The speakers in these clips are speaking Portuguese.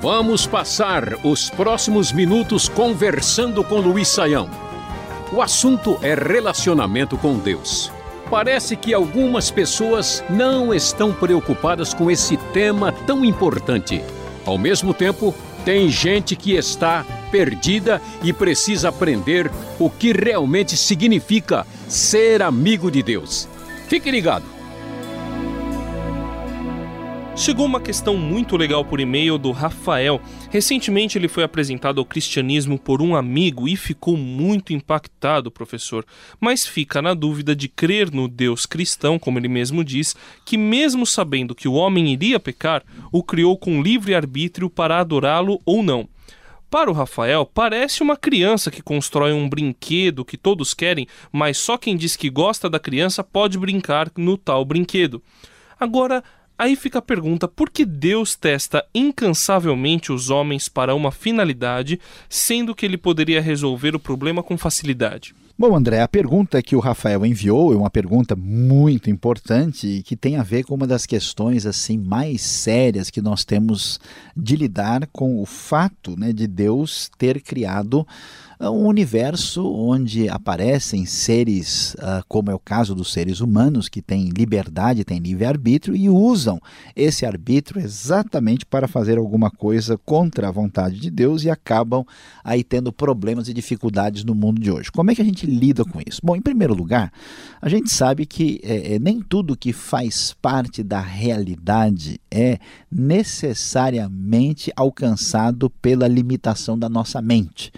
Vamos passar os próximos minutos conversando com Luiz Saião. O assunto é relacionamento com Deus. Parece que algumas pessoas não estão preocupadas com esse tema tão importante. Ao mesmo tempo, tem gente que está perdida e precisa aprender o que realmente significa ser amigo de Deus. Fique ligado! Chegou uma questão muito legal por e-mail do Rafael. Recentemente ele foi apresentado ao cristianismo por um amigo e ficou muito impactado, professor. Mas fica na dúvida de crer no Deus cristão, como ele mesmo diz, que mesmo sabendo que o homem iria pecar, o criou com livre arbítrio para adorá-lo ou não. Para o Rafael, parece uma criança que constrói um brinquedo que todos querem, mas só quem diz que gosta da criança pode brincar no tal brinquedo. Agora, Aí fica a pergunta: por que Deus testa incansavelmente os homens para uma finalidade, sendo que ele poderia resolver o problema com facilidade? Bom, André, a pergunta que o Rafael enviou é uma pergunta muito importante e que tem a ver com uma das questões assim mais sérias que nós temos de lidar com o fato né, de Deus ter criado um universo onde aparecem seres, uh, como é o caso dos seres humanos, que têm liberdade, têm livre-arbítrio e usam esse arbítrio exatamente para fazer alguma coisa contra a vontade de Deus e acabam aí tendo problemas e dificuldades no mundo de hoje. Como é que a gente lida com isso? Bom, em primeiro lugar, a gente sabe que é, é, nem tudo que faz parte da realidade é necessariamente alcançado pela limitação da nossa mente.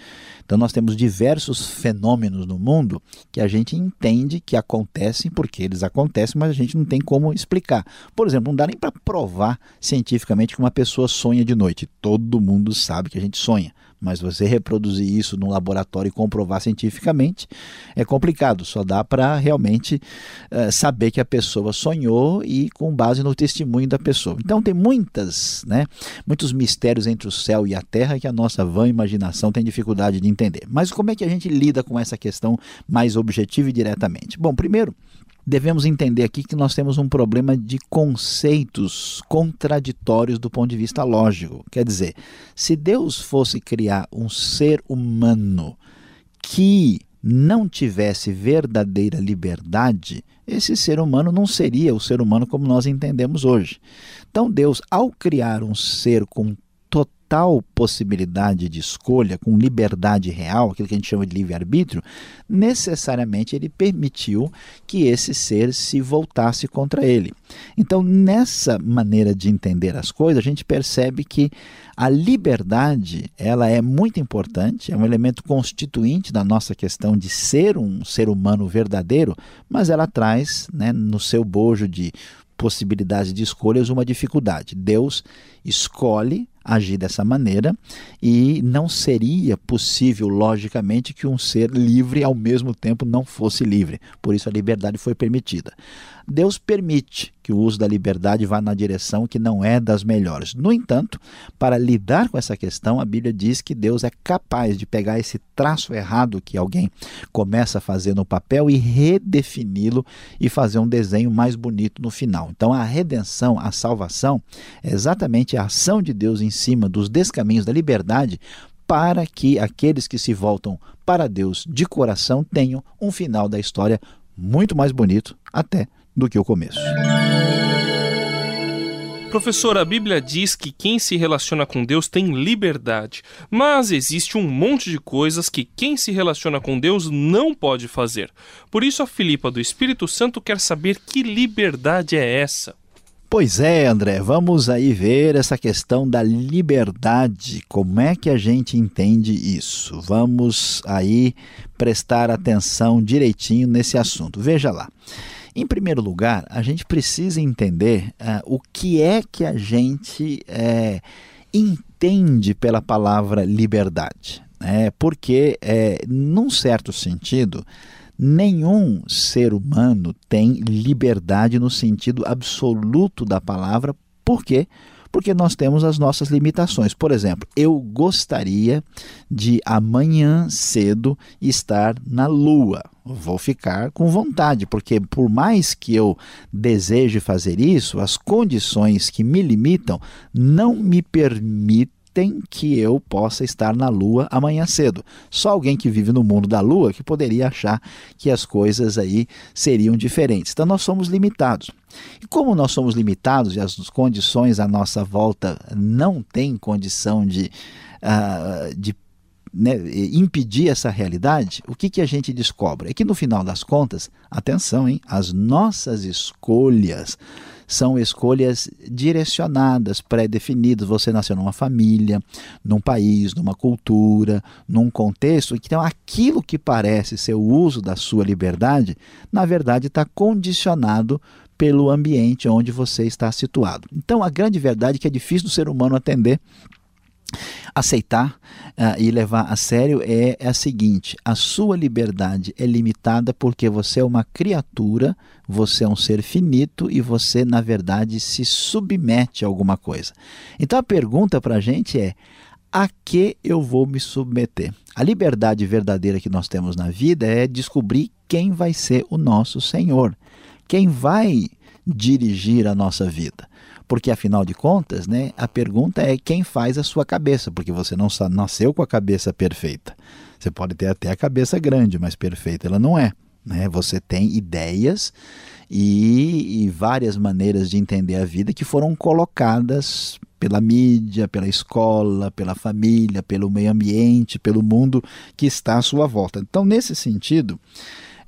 Então, nós temos diversos fenômenos no mundo que a gente entende que acontecem porque eles acontecem, mas a gente não tem como explicar. Por exemplo, não dá nem para provar cientificamente que uma pessoa sonha de noite. Todo mundo sabe que a gente sonha mas você reproduzir isso num laboratório e comprovar cientificamente é complicado. Só dá para realmente uh, saber que a pessoa sonhou e com base no testemunho da pessoa. Então tem muitas, né, muitos mistérios entre o céu e a terra que a nossa vã imaginação tem dificuldade de entender. Mas como é que a gente lida com essa questão mais objetiva e diretamente? Bom, primeiro devemos entender aqui que nós temos um problema de conceitos contraditórios do ponto de vista lógico. Quer dizer, se Deus fosse criar um ser humano que não tivesse verdadeira liberdade, esse ser humano não seria o ser humano como nós entendemos hoje. Então, Deus, ao criar um ser com total possibilidade de escolha, com liberdade real, aquilo que a gente chama de livre-arbítrio, necessariamente ele permitiu que esse ser se voltasse contra ele. Então, nessa maneira de entender as coisas, a gente percebe que a liberdade ela é muito importante, é um elemento constituinte da nossa questão de ser um ser humano verdadeiro, mas ela traz né, no seu bojo de possibilidades de escolhas uma dificuldade. Deus escolhe agir dessa maneira e não seria possível, logicamente, que um ser livre ao mesmo tempo não fosse livre. Por isso a liberdade foi permitida. Deus permite que o uso da liberdade vá na direção que não é das melhores. No entanto, para lidar com essa questão, a Bíblia diz que Deus é capaz de pegar esse traço errado que alguém começa a fazer no papel e redefini-lo e fazer um desenho mais bonito no final. Então, a redenção, a salvação, é exatamente a ação de Deus em cima dos descaminhos da liberdade para que aqueles que se voltam para Deus de coração tenham um final da história muito mais bonito até do que o começo. Professor, a Bíblia diz que quem se relaciona com Deus tem liberdade, mas existe um monte de coisas que quem se relaciona com Deus não pode fazer. Por isso, a Filipa do Espírito Santo quer saber que liberdade é essa. Pois é, André, vamos aí ver essa questão da liberdade. Como é que a gente entende isso? Vamos aí prestar atenção direitinho nesse assunto. Veja lá. Em primeiro lugar, a gente precisa entender uh, o que é que a gente é, entende pela palavra liberdade. Né? Porque, é, num certo sentido, nenhum ser humano tem liberdade no sentido absoluto da palavra. Por quê? porque nós temos as nossas limitações. Por exemplo, eu gostaria de amanhã cedo estar na Lua. Vou ficar com vontade, porque por mais que eu deseje fazer isso, as condições que me limitam não me permitem tem que eu possa estar na Lua amanhã cedo. Só alguém que vive no mundo da Lua que poderia achar que as coisas aí seriam diferentes. Então nós somos limitados. E como nós somos limitados e as condições à nossa volta não têm condição de, uh, de né, impedir essa realidade, o que, que a gente descobre? É que no final das contas, atenção, hein, as nossas escolhas são escolhas direcionadas, pré-definidas. Você nasceu numa família, num país, numa cultura, num contexto. Então, aquilo que parece ser o uso da sua liberdade, na verdade, está condicionado pelo ambiente onde você está situado. Então, a grande verdade é que é difícil do ser humano atender aceitar uh, e levar a sério é, é a seguinte: a sua liberdade é limitada porque você é uma criatura, você é um ser finito e você, na verdade, se submete a alguma coisa. Então a pergunta para a gente é: a que eu vou me submeter? A liberdade verdadeira que nós temos na vida é descobrir quem vai ser o nosso Senhor, quem vai dirigir a nossa vida. Porque afinal de contas, né, a pergunta é quem faz a sua cabeça, porque você não nasceu com a cabeça perfeita. Você pode ter até a cabeça grande, mas perfeita ela não é. Né? Você tem ideias e, e várias maneiras de entender a vida que foram colocadas pela mídia, pela escola, pela família, pelo meio ambiente, pelo mundo que está à sua volta. Então, nesse sentido,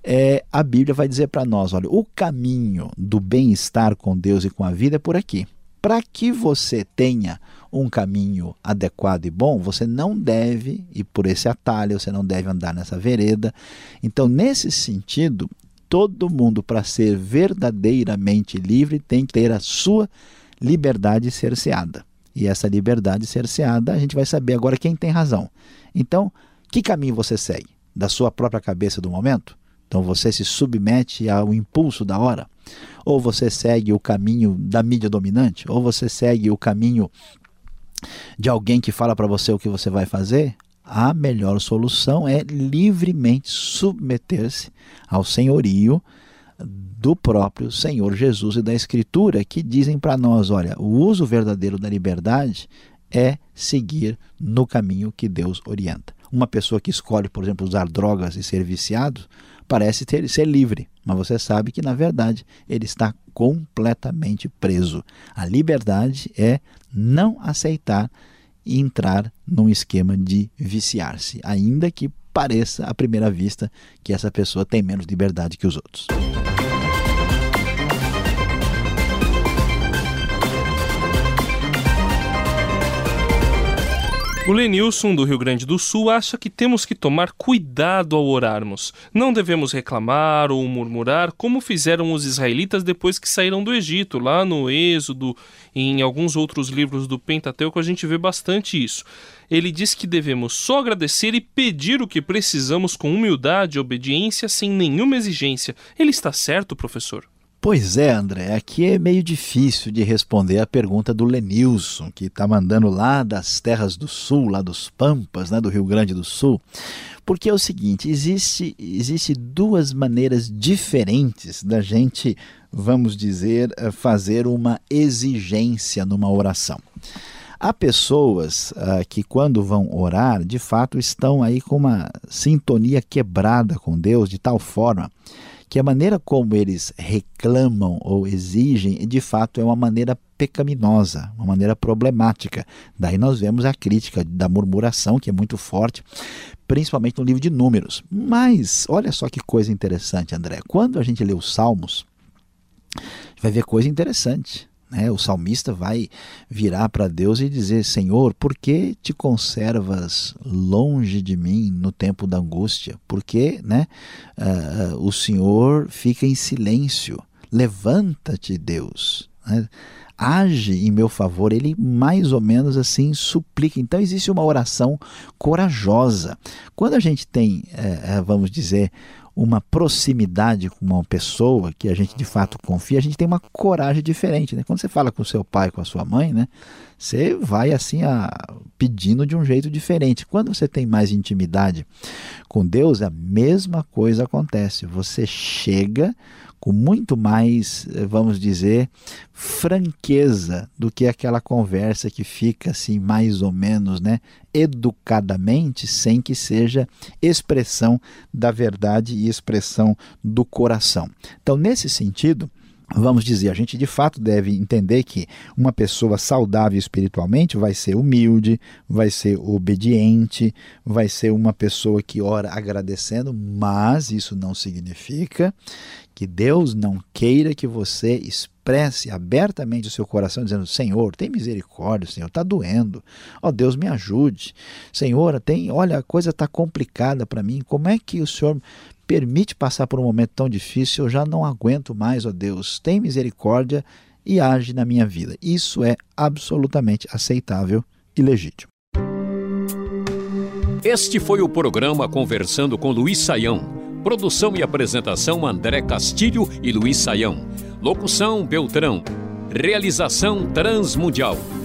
é, a Bíblia vai dizer para nós: olha, o caminho do bem-estar com Deus e com a vida é por aqui. Para que você tenha um caminho adequado e bom, você não deve ir por esse atalho, você não deve andar nessa vereda. Então, nesse sentido, todo mundo, para ser verdadeiramente livre, tem que ter a sua liberdade cerceada. E essa liberdade cerceada, a gente vai saber agora quem tem razão. Então, que caminho você segue? Da sua própria cabeça do momento? Então você se submete ao impulso da hora, ou você segue o caminho da mídia dominante, ou você segue o caminho de alguém que fala para você o que você vai fazer. A melhor solução é livremente submeter-se ao senhorio do próprio Senhor Jesus e da Escritura, que dizem para nós: olha, o uso verdadeiro da liberdade é seguir no caminho que Deus orienta. Uma pessoa que escolhe, por exemplo, usar drogas e ser viciado, parece ter, ser livre, mas você sabe que, na verdade, ele está completamente preso. A liberdade é não aceitar entrar num esquema de viciar-se, ainda que pareça à primeira vista que essa pessoa tem menos liberdade que os outros. O Lenilson, do Rio Grande do Sul, acha que temos que tomar cuidado ao orarmos. Não devemos reclamar ou murmurar como fizeram os israelitas depois que saíram do Egito. Lá no Êxodo e em alguns outros livros do Pentateuco a gente vê bastante isso. Ele diz que devemos só agradecer e pedir o que precisamos com humildade e obediência sem nenhuma exigência. Ele está certo, professor? Pois é, André, aqui é meio difícil de responder a pergunta do Lenilson, que está mandando lá das terras do sul, lá dos Pampas, né, do Rio Grande do Sul, porque é o seguinte, existe, existe duas maneiras diferentes da gente, vamos dizer, eh, fazer uma exigência numa oração. Há pessoas uh, que, quando vão orar, de fato estão aí com uma sintonia quebrada com Deus, de tal forma que a maneira como eles reclamam ou exigem, de fato, é uma maneira pecaminosa, uma maneira problemática. Daí nós vemos a crítica da murmuração, que é muito forte, principalmente no livro de Números. Mas, olha só que coisa interessante, André. Quando a gente lê os Salmos, vai ver coisa interessante. Né? O salmista vai virar para Deus e dizer: Senhor, por que te conservas longe de mim no tempo da angústia? Por que né, uh, o Senhor fica em silêncio? Levanta-te, Deus. Né? age em meu favor, ele mais ou menos assim suplica. Então existe uma oração corajosa. Quando a gente tem, é, vamos dizer, uma proximidade com uma pessoa que a gente de fato confia, a gente tem uma coragem diferente. Né? Quando você fala com seu pai, com a sua mãe, né? você vai assim a, pedindo de um jeito diferente. Quando você tem mais intimidade com Deus, a mesma coisa acontece. Você chega com muito mais, vamos dizer, franqueza do que aquela conversa que fica assim mais ou menos, né, educadamente, sem que seja expressão da verdade e expressão do coração. Então, nesse sentido, vamos dizer, a gente de fato deve entender que uma pessoa saudável espiritualmente vai ser humilde, vai ser obediente, vai ser uma pessoa que ora agradecendo, mas isso não significa que Deus não queira que você expresse abertamente o seu coração, dizendo: Senhor, tem misericórdia, Senhor, está doendo. Ó oh, Deus, me ajude. Senhor, tem, olha, a coisa está complicada para mim. Como é que o Senhor permite passar por um momento tão difícil? Eu já não aguento mais, ó Deus. Tem misericórdia e age na minha vida. Isso é absolutamente aceitável e legítimo. Este foi o programa Conversando com Luiz Saião. Produção e apresentação André Castilho e Luiz Saião. Locução Beltrão. Realização Transmundial.